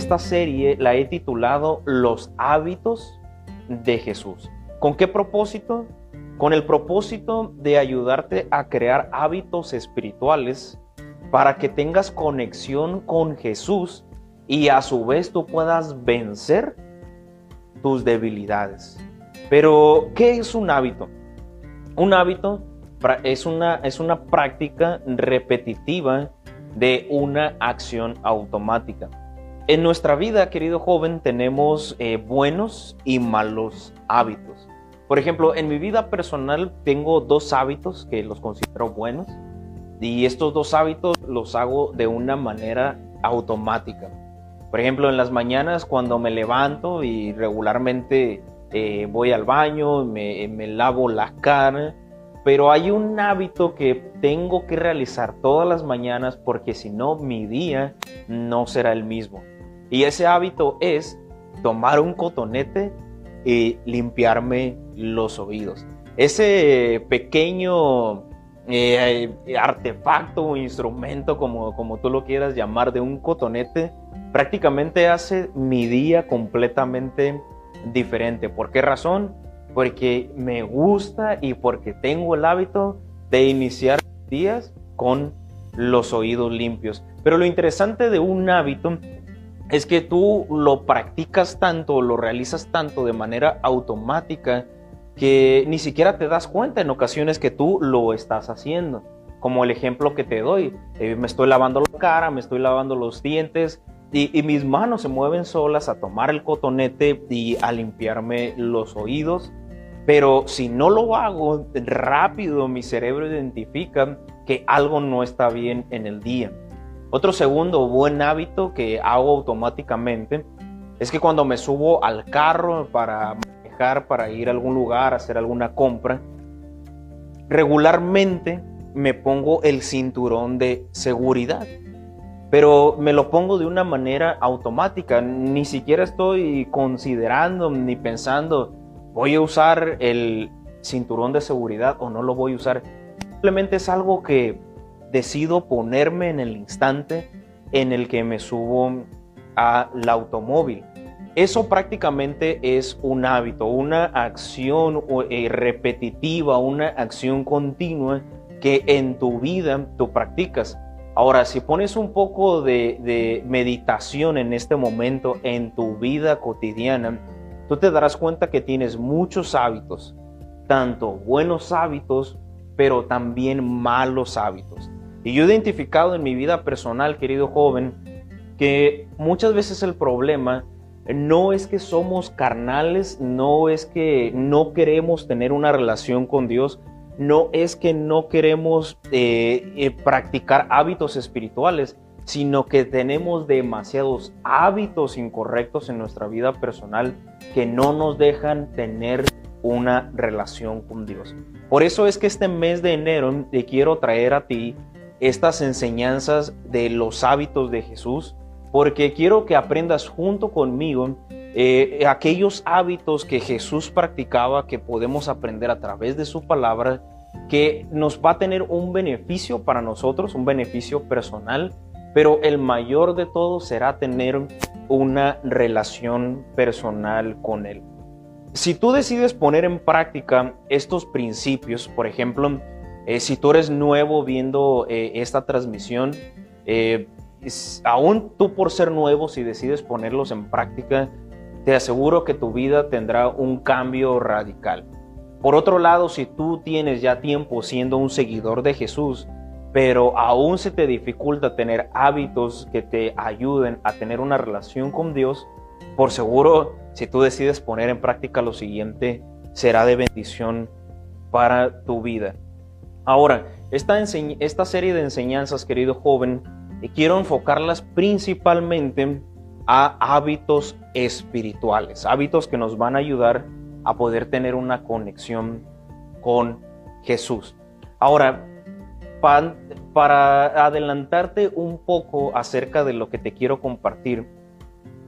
esta serie la he titulado Los hábitos de Jesús. ¿Con qué propósito? Con el propósito de ayudarte a crear hábitos espirituales para que tengas conexión con Jesús y a su vez tú puedas vencer tus debilidades. Pero, ¿qué es un hábito? Un hábito es una, es una práctica repetitiva de una acción automática. En nuestra vida, querido joven, tenemos eh, buenos y malos hábitos. Por ejemplo, en mi vida personal tengo dos hábitos que los considero buenos y estos dos hábitos los hago de una manera automática. Por ejemplo, en las mañanas cuando me levanto y regularmente eh, voy al baño, me, me lavo la cara, pero hay un hábito que tengo que realizar todas las mañanas porque si no mi día no será el mismo. Y ese hábito es tomar un cotonete y limpiarme los oídos. Ese pequeño eh, artefacto o instrumento, como, como tú lo quieras llamar, de un cotonete, prácticamente hace mi día completamente diferente. ¿Por qué razón? Porque me gusta y porque tengo el hábito de iniciar días con los oídos limpios. Pero lo interesante de un hábito es que tú lo practicas tanto, lo realizas tanto de manera automática que ni siquiera te das cuenta en ocasiones que tú lo estás haciendo. Como el ejemplo que te doy, eh, me estoy lavando la cara, me estoy lavando los dientes y, mis manos se mueven solas a tomar el cotonete y a limpiarme los oídos. Pero si no lo hago rápido, mi cerebro identifica que algo no está bien en el día. Otro segundo buen hábito que hago automáticamente es que cuando me subo al carro para manejar, para ir a algún lugar, hacer alguna compra, regularmente me pongo el cinturón de seguridad pero me lo pongo de una manera automática, ni siquiera estoy considerando ni pensando, voy a usar el cinturón de seguridad o no lo voy a usar. Simplemente es algo que decido ponerme en el instante en el que me subo al automóvil. Eso prácticamente es un hábito, una acción eh, repetitiva, una acción continua que en tu vida tú practicas. Ahora, si pones un poco de, meditación en este momento en tu vida cotidiana, tú te darás cuenta que tienes muchos hábitos, tanto buenos hábitos, pero también malos hábitos. Y yo he identificado en mi vida personal, querido joven, que muchas veces el problema no es que somos carnales, no es que no queremos tener una relación con Dios, no es que no queremos eh, eh, practicar hábitos espirituales, sino que tenemos demasiados hábitos incorrectos en nuestra vida personal que no nos dejan tener una relación con Dios. Por eso es que este mes de enero te quiero traer a ti estas enseñanzas de los hábitos de Jesús, porque quiero que aprendas junto conmigo eh, aquellos hábitos que Jesús practicaba, que podemos aprender a través de su palabra, que nos va a tener un beneficio para nosotros, un beneficio personal, pero el mayor de todo será tener una relación personal con Él. Si tú decides poner en práctica estos principios, por ejemplo, eh, si tú eres nuevo viendo eh, esta transmisión, aún tú por ser nuevo, si decides ponerlos en práctica, te aseguro que tu vida tendrá un cambio radical. Por otro lado, si tú tienes ya tiempo siendo un seguidor de Jesús, pero aún se te dificulta tener hábitos que te ayuden a tener una relación con Dios, por seguro, si tú decides poner en práctica lo siguiente, será de bendición para tu vida. Ahora, esta, esta serie de enseñanzas, querido joven, quiero enfocarlas principalmente a hábitos espirituales, hábitos que nos van a ayudar a poder tener una conexión con Jesús. Ahora, para adelantarte un poco acerca de lo que te quiero compartir,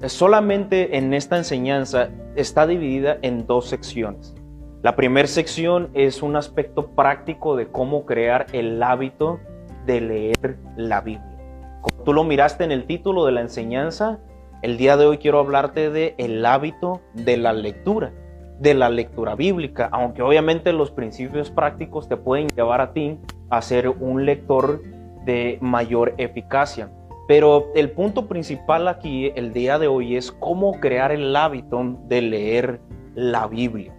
solamente en esta enseñanza está dividida en dos secciones. La primera sección es un aspecto práctico de cómo crear el hábito de leer la Biblia. Como tú lo miraste en el título de la enseñanza, El día de hoy quiero hablarte de el hábito de la lectura, de la lectura bíblica, aunque obviamente los principios prácticos te pueden llevar a ti a ser un lector de mayor eficacia. Pero el punto principal aquí el día de hoy es cómo crear el hábito de leer la Biblia,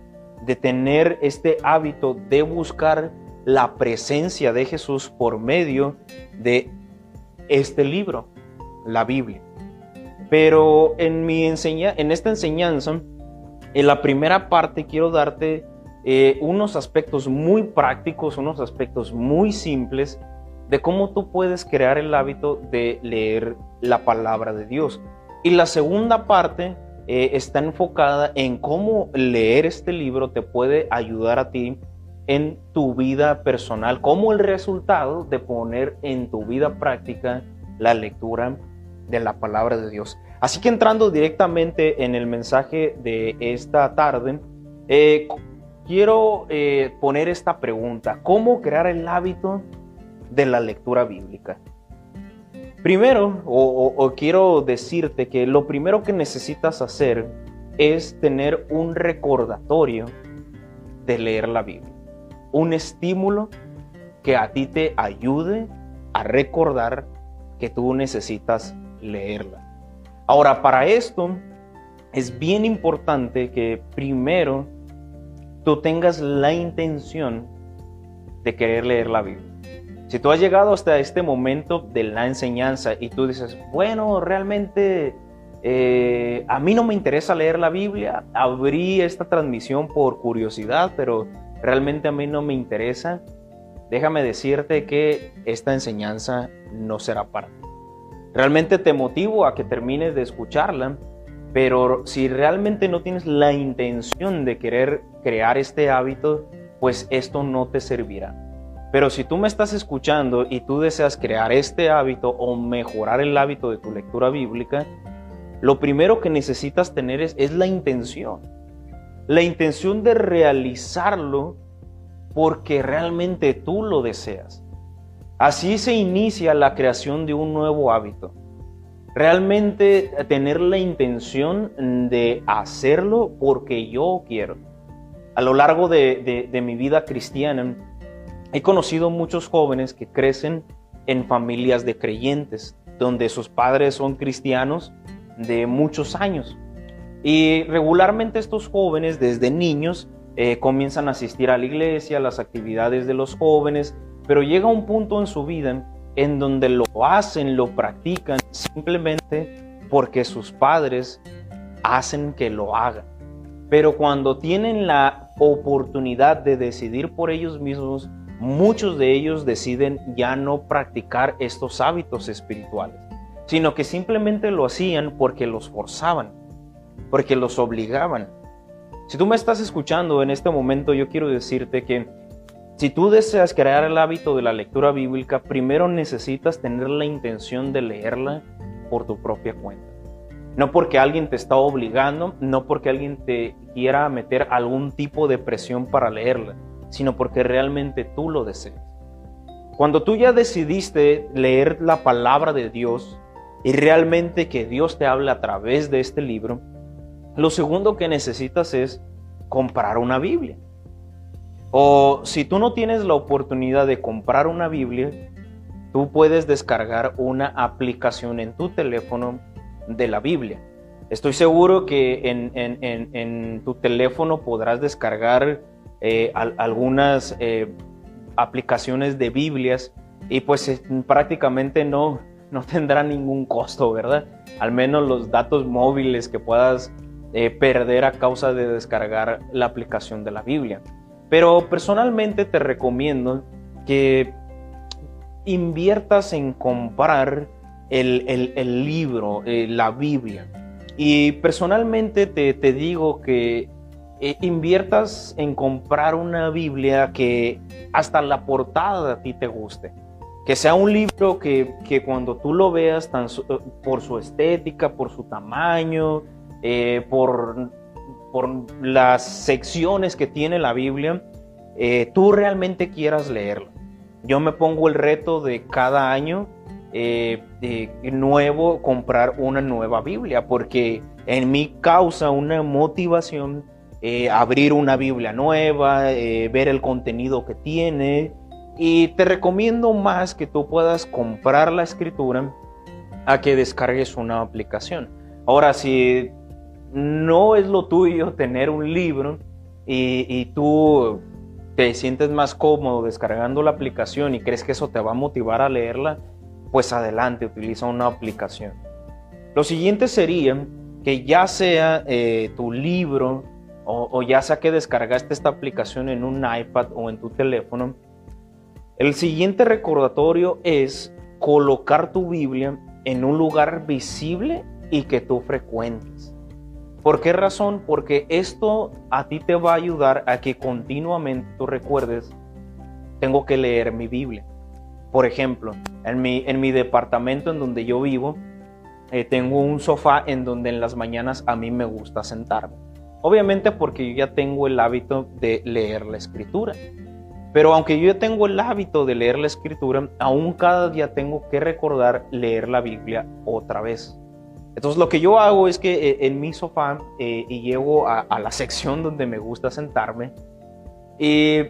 de tener este hábito de buscar la presencia de Jesús por medio de este libro, la Biblia. Pero en, mi enseña, en esta enseñanza, en la primera parte quiero darte eh, unos aspectos muy prácticos, unos aspectos muy simples de cómo tú puedes crear el hábito de leer la palabra de Dios. Y la segunda parte eh, está enfocada en cómo leer este libro te puede ayudar a ti en tu vida personal, como el resultado de poner en tu vida práctica la lectura de la palabra de Dios. Así que entrando directamente en el mensaje de esta tarde, eh, quiero eh, poner esta pregunta, ¿cómo crear el hábito de la lectura bíblica? Primero, o, quiero decirte que lo primero que necesitas hacer es tener un recordatorio de leer la Biblia. Un estímulo que a ti te ayude a recordar que tú necesitas leerla. Ahora, para esto es bien importante que primero tú tengas la intención de querer leer la Biblia. Si tú has llegado hasta este momento de la enseñanza y tú dices, bueno, realmente eh, a mí no me interesa leer la Biblia, abrí esta transmisión por curiosidad, pero realmente a mí no me interesa, déjame decirte que esta enseñanza no será para ti. Realmente te motivo a que termines de escucharla, pero si realmente no tienes la intención de querer crear este hábito, pues esto no te servirá. Pero si tú me estás escuchando y tú deseas crear este hábito o mejorar el hábito de tu lectura bíblica, lo primero que necesitas tener es, la intención. La intención de realizarlo porque realmente tú lo deseas. Así se inicia la creación de un nuevo hábito. Realmente tener la intención de hacerlo porque yo quiero. A lo largo de mi vida cristiana, He conocido muchos jóvenes que crecen en familias de creyentes, donde sus padres son cristianos de muchos años. Y regularmente estos jóvenes desde niños eh, comienzan a asistir a la iglesia, a las actividades de los jóvenes, pero llega un punto en su vida en donde lo hacen, lo practican simplemente porque sus padres hacen que lo hagan. Pero cuando tienen la oportunidad de decidir por ellos mismos, muchos de ellos deciden ya no practicar estos hábitos espirituales, sino que simplemente lo hacían porque los forzaban, porque los obligaban. Si tú me estás escuchando en este momento, yo quiero decirte que si tú deseas crear el hábito de la lectura bíblica, primero necesitas tener la intención de leerla por tu propia cuenta. No porque alguien te está obligando, no porque alguien te quiera meter algún tipo de presión para leerla sino porque realmente tú lo deseas. Cuando tú ya decidiste leer la palabra de Dios y realmente que Dios te habla a través de este libro, lo segundo que necesitas es comprar una Biblia. O si tú no tienes la oportunidad de comprar una Biblia, tú puedes descargar una aplicación en tu teléfono de la Biblia. Estoy seguro que en, en tu teléfono podrás descargar eh, algunas eh, aplicaciones de Biblias y pues eh, prácticamente no, no tendrá ningún costo, ¿verdad? Al menos los datos móviles que puedas perder a causa de descargar la aplicación de la Biblia. Pero personalmente te recomiendo que inviertas en comprar el, el, libro, la Biblia. Y personalmente te, te digo que eh, inviertas en comprar una Biblia que hasta la portada a ti te guste. Que sea un libro que, cuando tú lo veas tan, eh, por su estética, por su tamaño, eh, por, por las secciones que tiene la Biblia, tú realmente quieras leerlo. Yo me pongo el reto de cada año eh, nuevo comprar una nueva Biblia, porque en mí causa una motivación eh, abrir una Biblia nueva, eh, ver el contenido que tiene. Y te recomiendo más que tú puedas comprar la escritura a que descargues una aplicación. Ahora, si no es lo tuyo tener un libro y, tú te sientes más cómodo descargando la aplicación y crees que eso te va a motivar a leerla, pues adelante, utiliza una aplicación. Lo siguiente sería que ya sea eh, tu libro o, ya sea que descargaste esta aplicación en un iPad o en tu teléfono, el siguiente recordatorio es colocar tu Biblia en un lugar visible y que tú frecuentes. ¿Por qué razón? Porque esto a ti te va a ayudar a que continuamente tú recuerdes, tengo que leer mi Biblia. Por ejemplo, en mi, en mi departamento en donde yo vivo, eh, tengo un sofá en donde en las mañanas a mí me gusta sentarme. Obviamente porque yo ya tengo el hábito de leer la escritura. Pero aunque yo ya tengo el hábito de leer la escritura, aún cada día tengo que recordar leer la Biblia otra vez. Entonces lo que yo hago es que eh, en mi sofá eh, y llego a, la sección donde me gusta sentarme y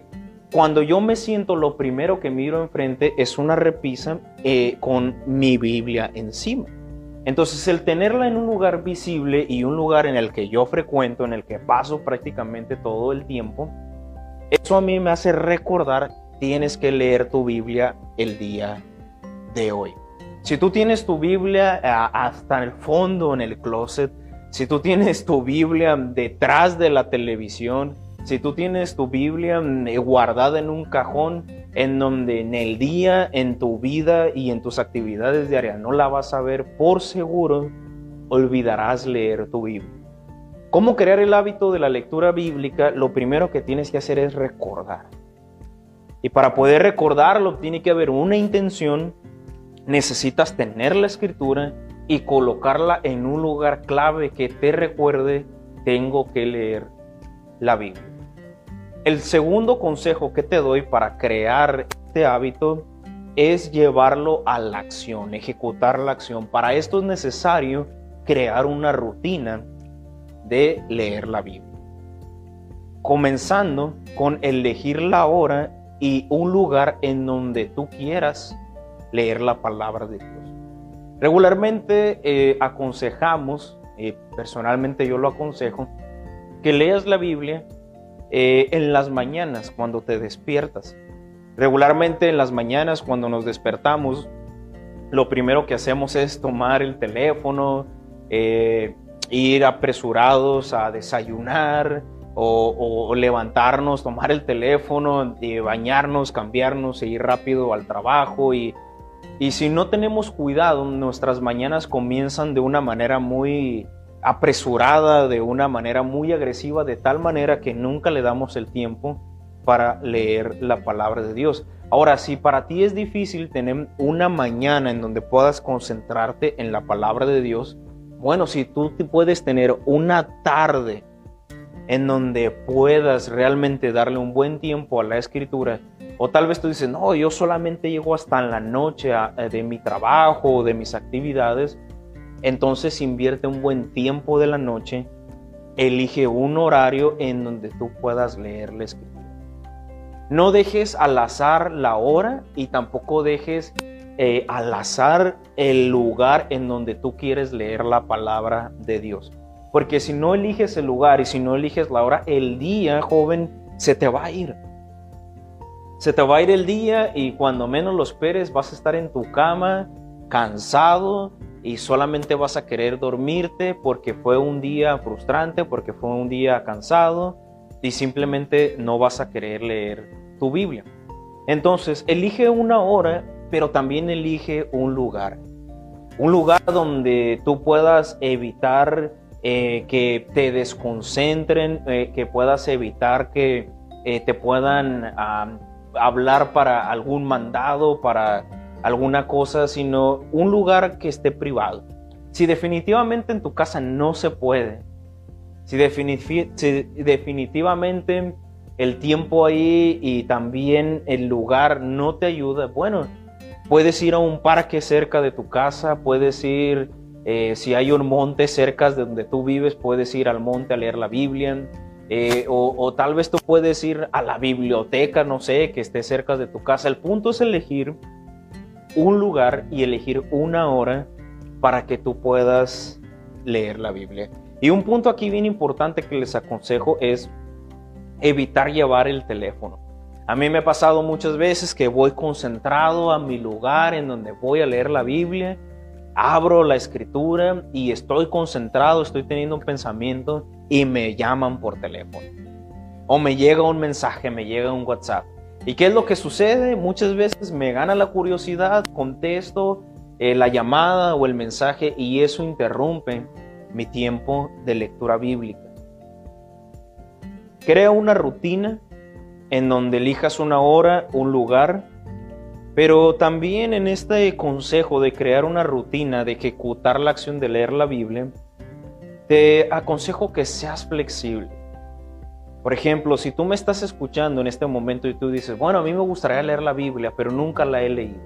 cuando yo me siento, lo primero que miro enfrente es una repisa eh, con mi Biblia encima. Entonces el tenerla en un lugar visible y un lugar en el que yo frecuento, en el que paso prácticamente todo el tiempo, eso a mí me hace recordar, tienes que leer tu Biblia el día de hoy. Si tú tienes tu Biblia eh, hasta el fondo en el closet, si tú tienes tu Biblia detrás de la televisión, si tú tienes tu Biblia mm, guardada en un cajón en donde en el día, en tu vida y en tus actividades diarias no la vas a ver, por seguro olvidarás leer tu Biblia. ¿Cómo crear el hábito de la lectura bíblica? Lo primero que tienes que hacer es recordar. Y para poder recordarlo tiene que haber una intención, necesitas tener la escritura y colocarla en un lugar clave que te recuerde, tengo que leer la Biblia. El segundo consejo que te doy para crear este hábito es llevarlo a la acción, ejecutar la acción. Para esto es necesario crear una rutina de leer la Biblia. Comenzando con elegir la hora y un lugar en donde tú quieras leer la palabra de Dios. Regularmente eh, aconsejamos, eh, personalmente yo lo aconsejo, que leas la Biblia eh, en las mañanas cuando te despiertas. Regularmente en las mañanas cuando nos despertamos, lo primero que hacemos es tomar el teléfono, eh, ir apresurados a desayunar o, levantarnos, tomar el teléfono, y bañarnos, cambiarnos e ir rápido al trabajo. Y, y si no tenemos cuidado, nuestras mañanas comienzan de una manera muy apresurada, de una manera muy agresiva, de tal manera que nunca le damos el tiempo para leer la palabra de Dios. Ahora, si para ti es difícil tener una mañana en donde puedas concentrarte en la palabra de Dios, bueno, si tú puedes tener una tarde en donde puedas realmente darle un buen tiempo a la escritura, o tal vez tú dices, no, yo solamente llego hasta en la noche de mi trabajo, de mis actividades, entonces invierte un buen tiempo de la noche, elige un horario en donde tú puedas leer la escritura. No dejes al azar la hora y tampoco dejes eh, al azar el lugar en donde tú quieres leer la palabra de Dios. Porque si no eliges el lugar y si no eliges la hora, el día, joven, se te va a ir. Se te va a ir el día y cuando menos lo esperes vas a estar en tu cama, cansado, y solamente vas a querer dormirte porque fue un día frustrante, porque fue un día cansado y simplemente no vas a querer leer tu Biblia. Entonces, elige una hora, pero también elige un lugar. Un lugar donde tú puedas evitar eh, que te desconcentren, eh, que puedas evitar que eh, te puedan ah, hablar para algún mandado, para alguna cosa, sino un lugar que esté privado. Si definitivamente en tu casa no se puede, si, definitivamente el tiempo ahí y también el lugar no te ayuda, bueno, Puedes ir a un parque cerca de tu casa, puedes ir, eh, si hay un monte cerca de donde tú vives, puedes ir al monte a leer la Biblia. Eh, o, o, tal vez tú puedes ir a la biblioteca, no sé, que esté cerca de tu casa. El punto es elegir un lugar y elegir una hora para que tú puedas leer la Biblia. Y un punto aquí bien importante que les aconsejo es evitar llevar el teléfono. A mí me ha pasado muchas veces que voy concentrado a mi lugar en donde voy a leer la Biblia, abro la escritura y estoy concentrado, estoy teniendo un pensamiento y me llaman por teléfono. O me llega un mensaje, me llega un WhatsApp. ¿Y qué es lo que sucede? Muchas veces me gana la curiosidad, contesto eh, la llamada o el mensaje y eso interrumpe mi tiempo de lectura bíblica. Crea una rutina en donde elijas una hora, un lugar, pero también en este consejo de crear una rutina, de ejecutar la acción de leer la Biblia, te aconsejo que seas flexible. Por ejemplo, si tú me estás escuchando en este momento y tú dices, bueno, a mí me gustaría leer la Biblia, pero nunca la he leído.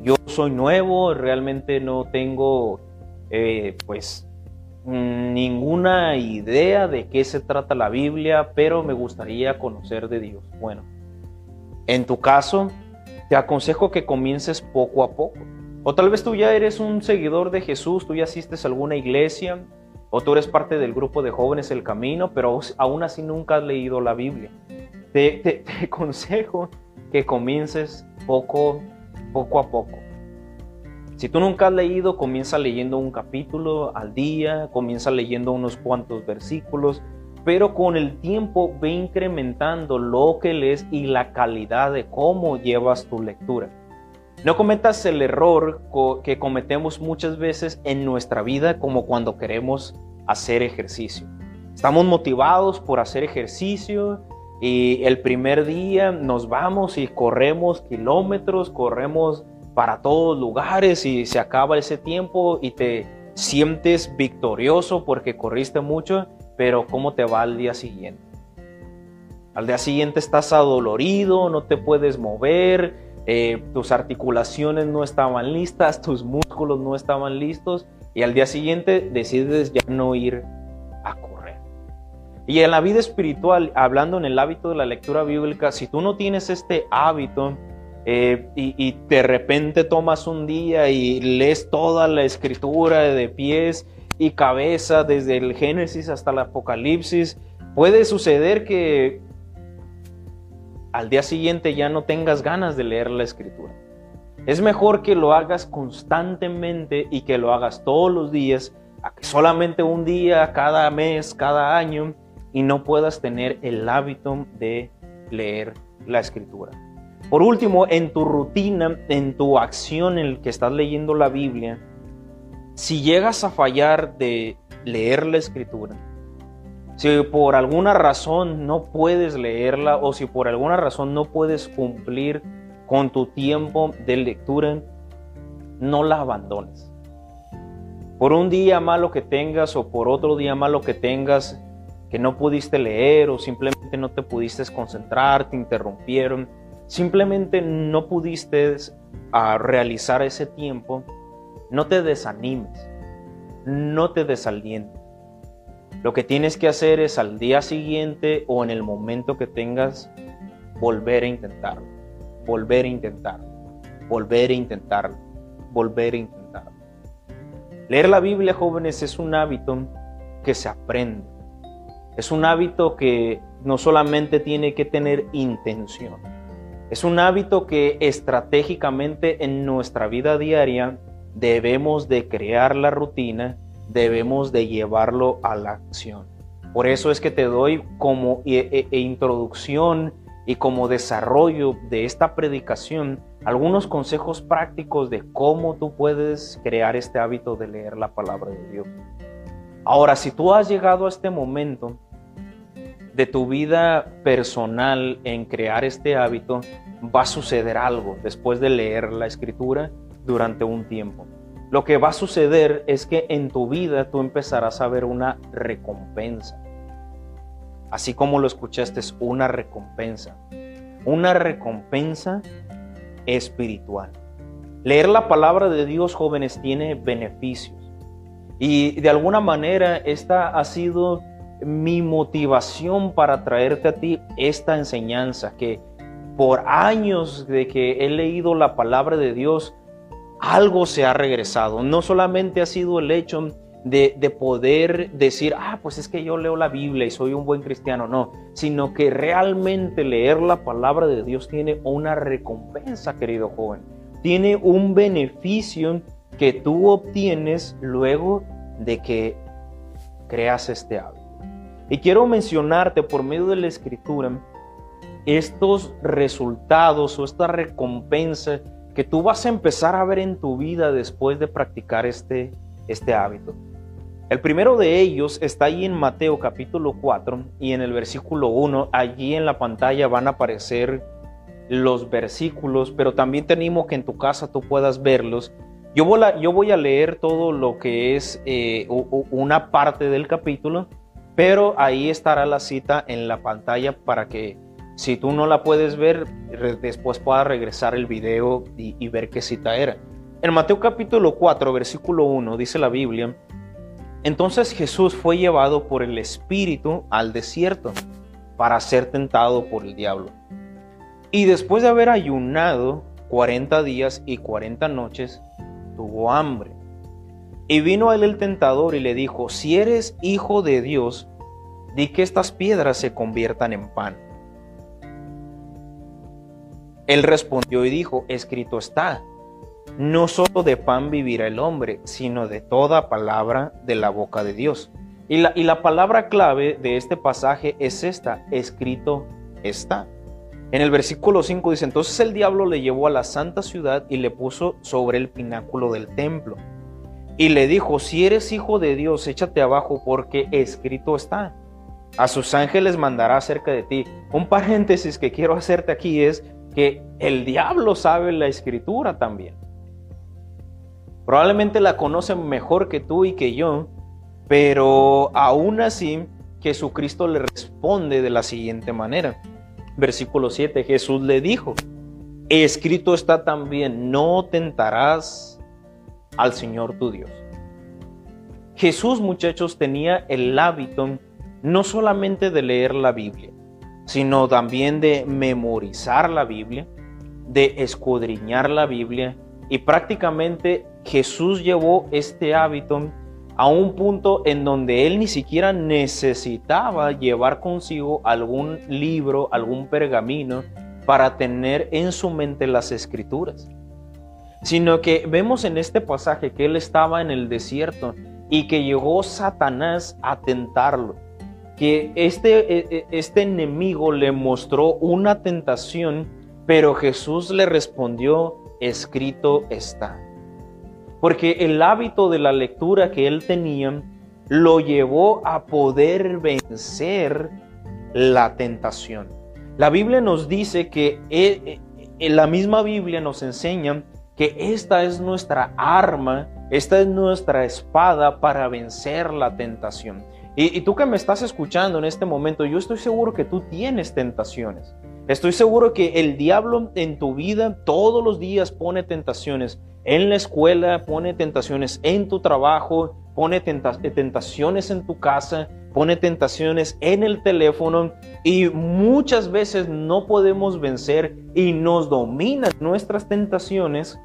Yo soy nuevo, realmente no tengo, eh, pues, ninguna idea de qué se trata la Biblia, pero me gustaría conocer de Dios. Bueno, en tu caso, te aconsejo que comiences poco a poco. O tal vez tú ya eres un seguidor de Jesús, tú ya asistes a alguna iglesia, o tú eres parte del grupo de jóvenes El Camino, pero aún así nunca has leído la Biblia. Te, te aconsejo que comiences poco, poco a poco. Si tú nunca has leído, comienza leyendo un capítulo al día, comienza leyendo unos cuantos versículos, pero con el tiempo ve incrementando lo que lees y la calidad de cómo llevas tu lectura. No cometas el error que cometemos muchas veces en nuestra vida como cuando queremos hacer ejercicio. Estamos motivados por hacer ejercicio y el primer día nos vamos y corremos kilómetros, corremos para todos lugares y se acaba ese tiempo y te sientes victorioso porque corriste mucho, pero ¿cómo te va al día siguiente? Al día siguiente estás adolorido, no te puedes mover, eh, tus articulaciones no estaban listas, tus músculos no estaban listos y al día siguiente decides ya no ir a correr. Y en la vida espiritual, hablando en el hábito de la lectura bíblica, si tú no tienes este hábito, eh, y, de repente tomas un día y lees toda la escritura de pies y cabeza, desde el Génesis hasta el Apocalipsis, puede suceder que al día siguiente ya no tengas ganas de leer la escritura. Es mejor que lo hagas constantemente y que lo hagas todos los días, a que solamente un día, cada mes, cada año, y no puedas tener el hábito de leer la escritura. Por último, en tu rutina, en tu acción en el que estás leyendo la Biblia, si llegas a fallar de leer la escritura, si por alguna razón no puedes leerla o si por alguna razón no puedes cumplir con tu tiempo de lectura, no la abandones. Por un día malo que tengas o por otro día malo que tengas que no pudiste leer o simplemente no te pudiste concentrar, te interrumpieron, simplemente no pudiste a realizar ese tiempo, no te desanimes, no te desalientes. Lo que tienes que hacer es al día siguiente o en el momento que tengas, volver a intentarlo, volver a intentarlo, volver a intentarlo, volver a intentarlo. Leer la Biblia, jóvenes, es un hábito que se aprende. Es un hábito que no solamente tiene que tener intención, es un hábito que estratégicamente en nuestra vida diaria debemos de crear la rutina, debemos de llevarlo a la acción. Por eso es que te doy como e, e, e introducción y como desarrollo de esta predicación algunos consejos prácticos de cómo tú puedes crear este hábito de leer la palabra de Dios. Ahora, si tú has llegado a este momento de tu vida personal en crear este hábito, va a suceder algo después de leer la escritura durante un tiempo. Lo que va a suceder es que en tu vida tú empezarás a ver una recompensa. Así como lo escuchaste, es una recompensa. Una recompensa espiritual. Leer la palabra de Dios, jóvenes, tiene beneficios. Y de alguna manera esta ha sido mi motivación para traerte a ti esta enseñanza, que por años de que he leído la palabra de Dios, algo se ha regresado. No solamente ha sido el hecho de, poder decir, ah, pues es que yo leo la Biblia y soy un buen cristiano, no, sino que realmente leer la palabra de Dios tiene una recompensa, querido joven. Tiene un beneficio que tú obtienes luego de que creas este hábito. Y quiero mencionarte por medio de la escritura estos resultados o esta recompensa que tú vas a empezar a ver en tu vida después de practicar este, este hábito. El primero de ellos está ahí en Mateo capítulo 4 y en el versículo 1, allí en la pantalla van a aparecer los versículos, pero también te animo que en tu casa tú puedas verlos. Yo voy a, leer todo lo que es eh, una parte del capítulo, pero ahí estará la cita en la pantalla para que si tú no la puedes ver, después puedas regresar el video y, ver qué cita era. En Mateo capítulo 4, versículo 1, dice la Biblia, entonces Jesús fue llevado por el Espíritu al desierto para ser tentado por el diablo. Y después de haber ayunado 40 días y 40 noches, tuvo hambre. Y vino a él el tentador y le dijo, si eres hijo de Dios, di que estas piedras se conviertan en pan. Él respondió y dijo, escrito está, no solo de pan vivirá el hombre, sino de toda palabra de la boca de Dios. Y la, y la palabra clave de este pasaje es esta, escrito está. En el versículo 5 dice, entonces el diablo le llevó a la santa ciudad y le puso sobre el pináculo del templo. Y le dijo, si eres hijo de Dios, échate abajo porque escrito está. A sus ángeles mandará cerca de ti. Un paréntesis que quiero hacerte aquí es que el diablo sabe la escritura también. Probablemente la conoce mejor que tú y que yo, pero aún así Jesucristo le responde de la siguiente manera. Versículo 7, Jesús le dijo, escrito está también, no tentarás al Señor tu Dios. Jesús, muchachos, tenía el hábito no solamente de leer la Biblia, sino también de memorizar la Biblia, de escudriñar la Biblia. Y prácticamente Jesús llevó este hábito a un punto en donde él ni siquiera necesitaba llevar consigo algún libro, algún pergamino para tener en su mente las escrituras, sino que vemos en este pasaje que él estaba en el desierto y que llegó Satanás a tentarlo que este, e, e, este enemigo le mostró una tentación, pero Jesús le respondió, escrito está. Porque el hábito de la lectura que él tenía lo llevó a poder vencer la tentación. La Biblia nos dice que e, la misma Biblia nos enseña que esta es nuestra arma, esta es nuestra espada para vencer la tentación. Y, tú que me estás escuchando en este momento, yo estoy seguro que tú tienes tentaciones. Estoy seguro que el diablo en tu vida todos los días pone tentaciones. En la escuela pone tentaciones, en tu trabajo pone tentaciones en tu casa, pone tentaciones en el teléfono y muchas veces no podemos vencer y nos dominan nuestras tentaciones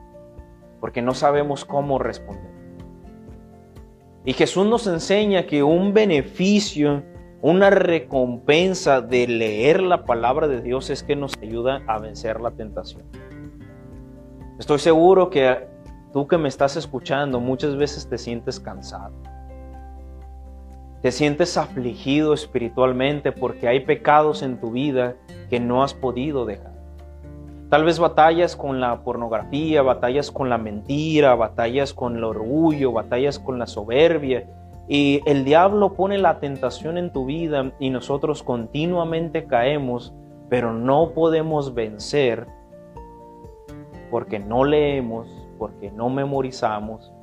porque no sabemos cómo responder. Y Jesús nos enseña que un beneficio, una recompensa de leer la palabra de Dios es que nos ayuda a vencer la tentación. Estoy seguro que tú que me estás escuchando muchas veces te sientes cansado. Te sientes afligido espiritualmente porque hay pecados en tu vida que no has podido dejar. Tal vez batallas con la pornografía, batallas con la mentira, batallas con el orgullo, batallas con la soberbia. Y el diablo pone la tentación en tu vida y nosotros continuamente caemos, pero no podemos vencer porque no leemos, porque no memorizamos,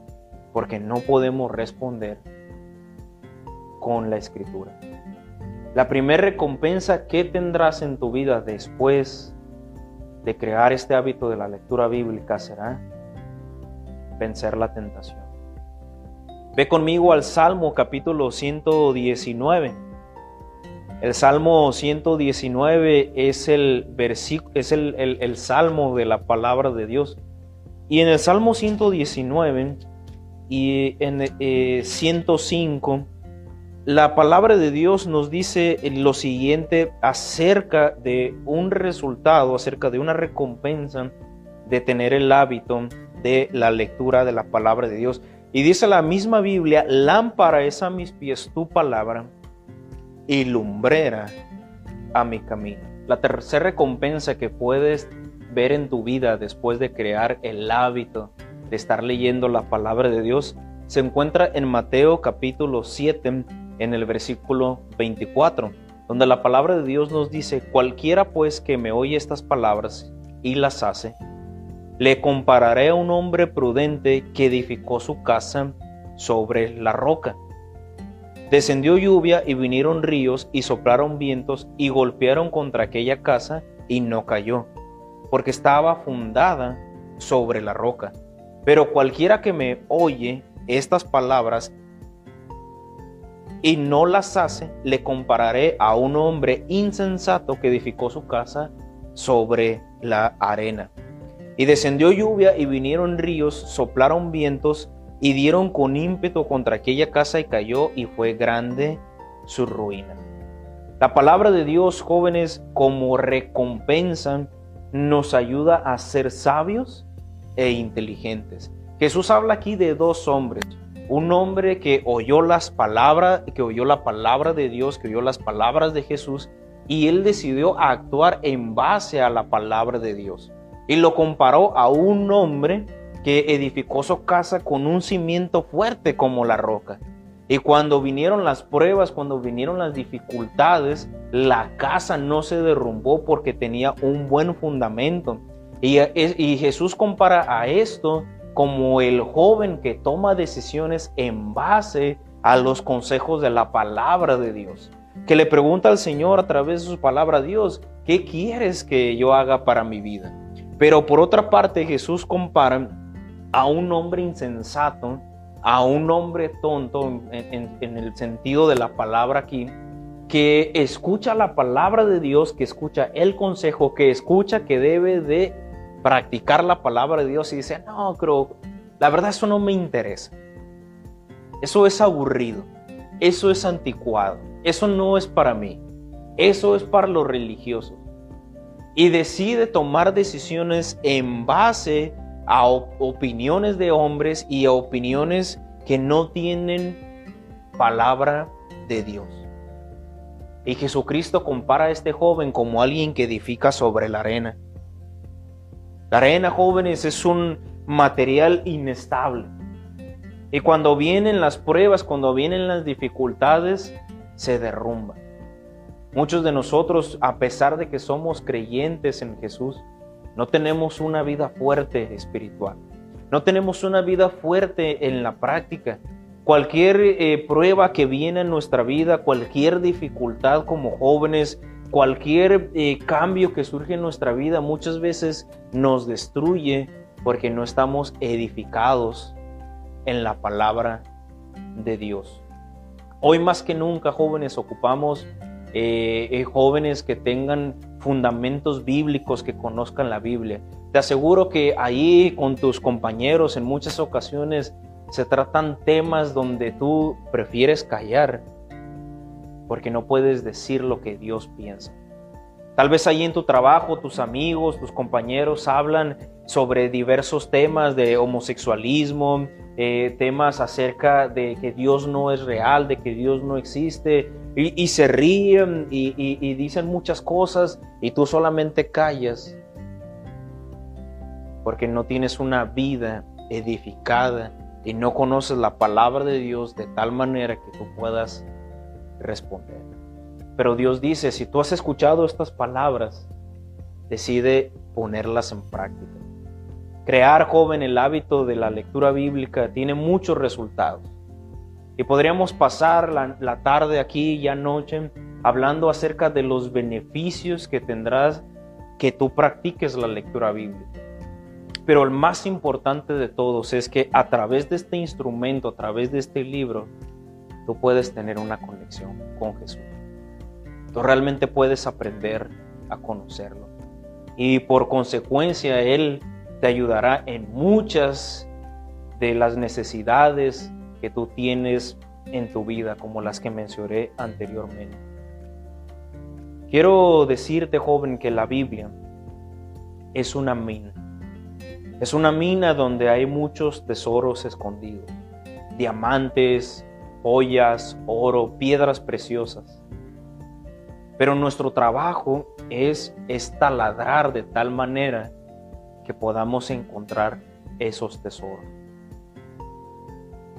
porque no podemos responder con la escritura. La primera recompensa que tendrás en tu vida después de crear este hábito de la lectura bíblica será vencer la tentación. Ve conmigo al Salmo capítulo 119. El Salmo 119 es el, es el, el salmo de la palabra de Dios. Y en el Salmo 119 y en 105, eh, la palabra de Dios nos dice lo siguiente acerca de un resultado, acerca de una recompensa de tener el hábito de la lectura de la palabra de Dios. Y dice la misma Biblia, lámpara es a mis pies tu palabra y lumbrera a mi camino. La tercera recompensa que puedes ver en tu vida después de crear el hábito de estar leyendo la palabra de Dios se encuentra en Mateo capítulo 7 en el versículo 24, donde la palabra de Dios nos dice, cualquiera pues que me oye estas palabras y las hace, le compararé a un hombre prudente que edificó su casa sobre la roca. Descendió lluvia y vinieron ríos y soplaron vientos y golpearon contra aquella casa y no cayó, porque estaba fundada sobre la roca. Pero cualquiera que me oye estas palabras y no las hace, le compararé a un hombre insensato que edificó su casa sobre la arena. Y descendió lluvia y vinieron ríos, soplaron vientos y dieron con ímpetu contra aquella casa y cayó y fue grande su ruina. La palabra de Dios, jóvenes, como recompensa, nos ayuda a ser sabios e inteligentes. Jesús habla aquí de dos hombres. Un hombre que oyó las palabras, que oyó la palabra de Dios, que oyó las palabras de Jesús y él decidió actuar en base a la palabra de Dios. Y lo comparó a un hombre que edificó su casa con un cimiento fuerte como la roca. Y cuando vinieron las pruebas, cuando vinieron las dificultades, la casa no se derrumbó porque tenía un buen fundamento. Y, Jesús compara a esto como el joven que toma decisiones en base a los consejos de la palabra de Dios, que le pregunta al Señor a través de su palabra, Dios, ¿qué quieres que yo haga para mi vida? Pero por otra parte, Jesús compara a un hombre insensato, a un hombre tonto en, en el sentido de la palabra aquí, que escucha la palabra de Dios, que escucha el consejo, que escucha que debe de practicar la palabra de Dios y dice, no, creo, la verdad eso no me interesa. Eso es aburrido, eso es anticuado, eso no es para mí, eso es para los religiosos. Y decide tomar decisiones en base a opiniones de hombres y a opiniones que no tienen palabra de Dios. Y Jesucristo compara a este joven como alguien que edifica sobre la arena. La arena, jóvenes, es un material inestable. Y cuando vienen las pruebas, cuando vienen las dificultades, se derrumba. Muchos de nosotros, a pesar de que somos creyentes en Jesús, no tenemos una vida fuerte espiritual. No tenemos una vida fuerte en la práctica. Cualquier eh, prueba que viene en nuestra vida, cualquier dificultad como jóvenes, cualquier eh, cambio que surge en nuestra vida muchas veces nos destruye porque no estamos edificados en la palabra de Dios. Hoy más que nunca jóvenes ocupamos eh, eh, jóvenes que tengan fundamentos bíblicos, que conozcan la Biblia. Te aseguro que ahí con tus compañeros en muchas ocasiones se tratan temas donde tú prefieres callar porque no puedes decir lo que Dios piensa. Tal vez ahí en tu trabajo tus amigos, tus compañeros hablan sobre diversos temas de homosexualismo, eh, temas acerca de que Dios no es real, de que Dios no existe, y, se ríen y, y dicen muchas cosas y tú solamente callas porque no tienes una vida edificada y no conoces la palabra de Dios de tal manera que tú puedas responder. Pero Dios dice, si tú has escuchado estas palabras, decide ponerlas en práctica. Crear joven el hábito de la lectura bíblica tiene muchos resultados. Y podríamos pasar la, tarde aquí, ya noche, hablando acerca de los beneficios que tendrás que tú practiques la lectura bíblica. Pero el más importante de todos es que a través de este instrumento, a través de este libro, tú puedes tener una conexión con Jesús. Tú realmente puedes aprender a conocerlo. Y por consecuencia, Él te ayudará en muchas de las necesidades que tú tienes en tu vida, como las que mencioné anteriormente. Quiero decirte, joven, que la Biblia es una mina. Es una mina donde hay muchos tesoros escondidos. Diamantes, joyas, oro, piedras preciosas. Pero nuestro trabajo es, estaladrar de tal manera que podamos encontrar esos tesoros.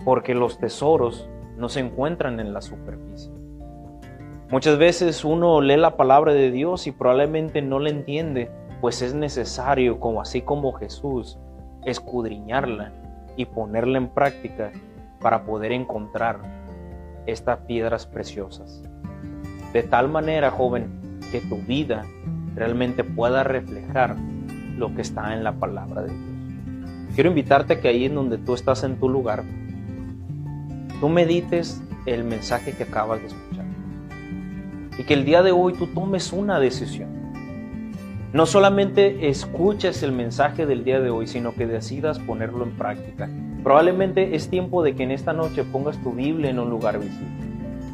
Porque los tesoros no se encuentran en la superficie. Muchas veces uno lee la palabra de Dios y probablemente no la entiende, pues es necesario, como así como Jesús, escudriñarla y ponerla en práctica para poder encontrar estas piedras preciosas. De tal manera, joven, que tu vida realmente pueda reflejar lo que está en la palabra de Dios. Quiero invitarte que ahí en donde tú estás en tu lugar, tú medites el mensaje que acabas de escuchar. Y que el día de hoy tú tomes una decisión. No solamente escuches el mensaje del día de hoy, sino que decidas ponerlo en práctica. Probablemente es tiempo de que en esta noche pongas tu Biblia en un lugar visible.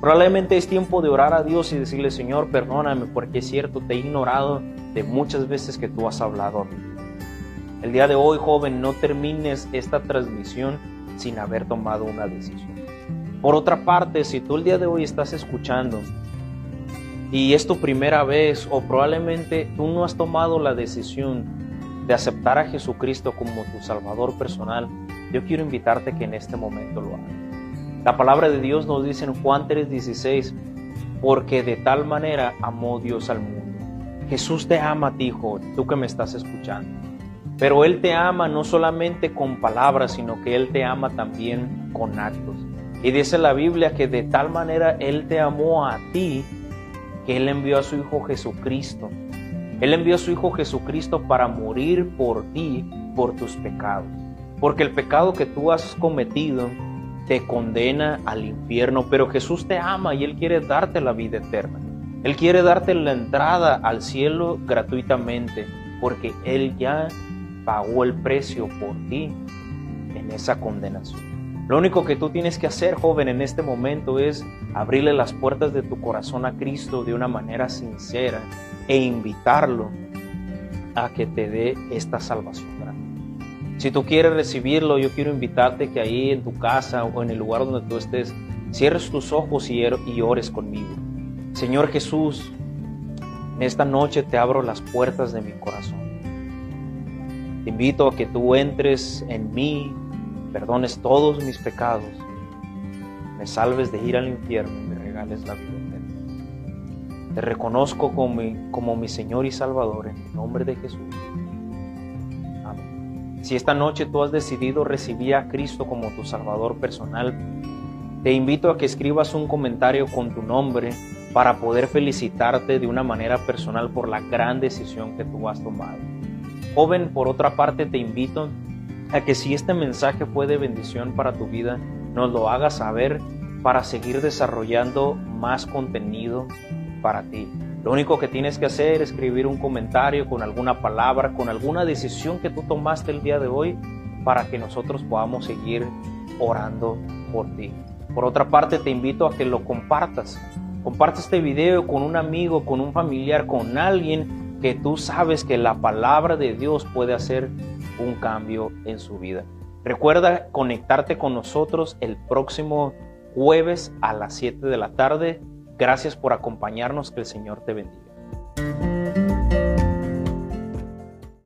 Probablemente es tiempo de orar a Dios y decirle, Señor, perdóname porque es cierto, te he ignorado de muchas veces que tú has hablado a mí. El día de hoy, joven, no termines esta transmisión sin haber tomado una decisión. Por otra parte, si tú el día de hoy estás escuchando y es tu primera vez o probablemente tú no has tomado la decisión de aceptar a Jesucristo como tu Salvador personal, yo quiero invitarte que en este momento lo hagas. La palabra de Dios nos dice en Juan 3:16, porque de tal manera amó Dios al mundo. Jesús te ama a ti, hijo, tú que me estás escuchando. Pero Él te ama no solamente con palabras, sino que Él te ama también con actos. Y dice la Biblia que de tal manera Él te amó a ti que Él envió a su Hijo Jesucristo. Él envió a su Hijo Jesucristo para morir por ti, por tus pecados. Porque el pecado que tú has cometido te condena al infierno, pero Jesús te ama y Él quiere darte la vida eterna. Él quiere darte la entrada al cielo gratuitamente, porque Él ya pagó el precio por ti en esa condenación. Lo único que tú tienes que hacer, joven, en este momento es abrirle las puertas de tu corazón a Cristo de una manera sincera e invitarlo a que te dé esta salvación. Si tú quieres recibirlo, yo quiero invitarte que ahí en tu casa o en el lugar donde tú estés, cierres tus ojos y, y ores conmigo. Señor Jesús, en esta noche te abro las puertas de mi corazón. Te invito a que tú entres en mí, perdones todos mis pecados, me salves de ir al infierno y me regales la vida eterna. Te reconozco como mi, como mi Señor y Salvador en el nombre de Jesús. Amén. Si esta noche tú has decidido recibir a Cristo como tu Salvador personal, te invito a que escribas un comentario con tu nombre para poder felicitarte de una manera personal por la gran decisión que tú has tomado. Joven, por otra parte, te invito que si este mensaje fue de bendición para tu vida, nos lo hagas saber para seguir desarrollando más contenido para ti. Lo único que tienes que hacer es escribir un comentario con alguna palabra, con alguna decisión que tú tomaste el día de hoy para que nosotros podamos seguir orando por ti. Por otra parte, te invito a que lo compartas. Comparte este video con un amigo, con un familiar, con alguien que tú sabes que la palabra de Dios puede hacer un cambio en su vida. Recuerda conectarte con nosotros el próximo jueves a las 7 de la tarde. Gracias por acompañarnos. Que el Señor te bendiga.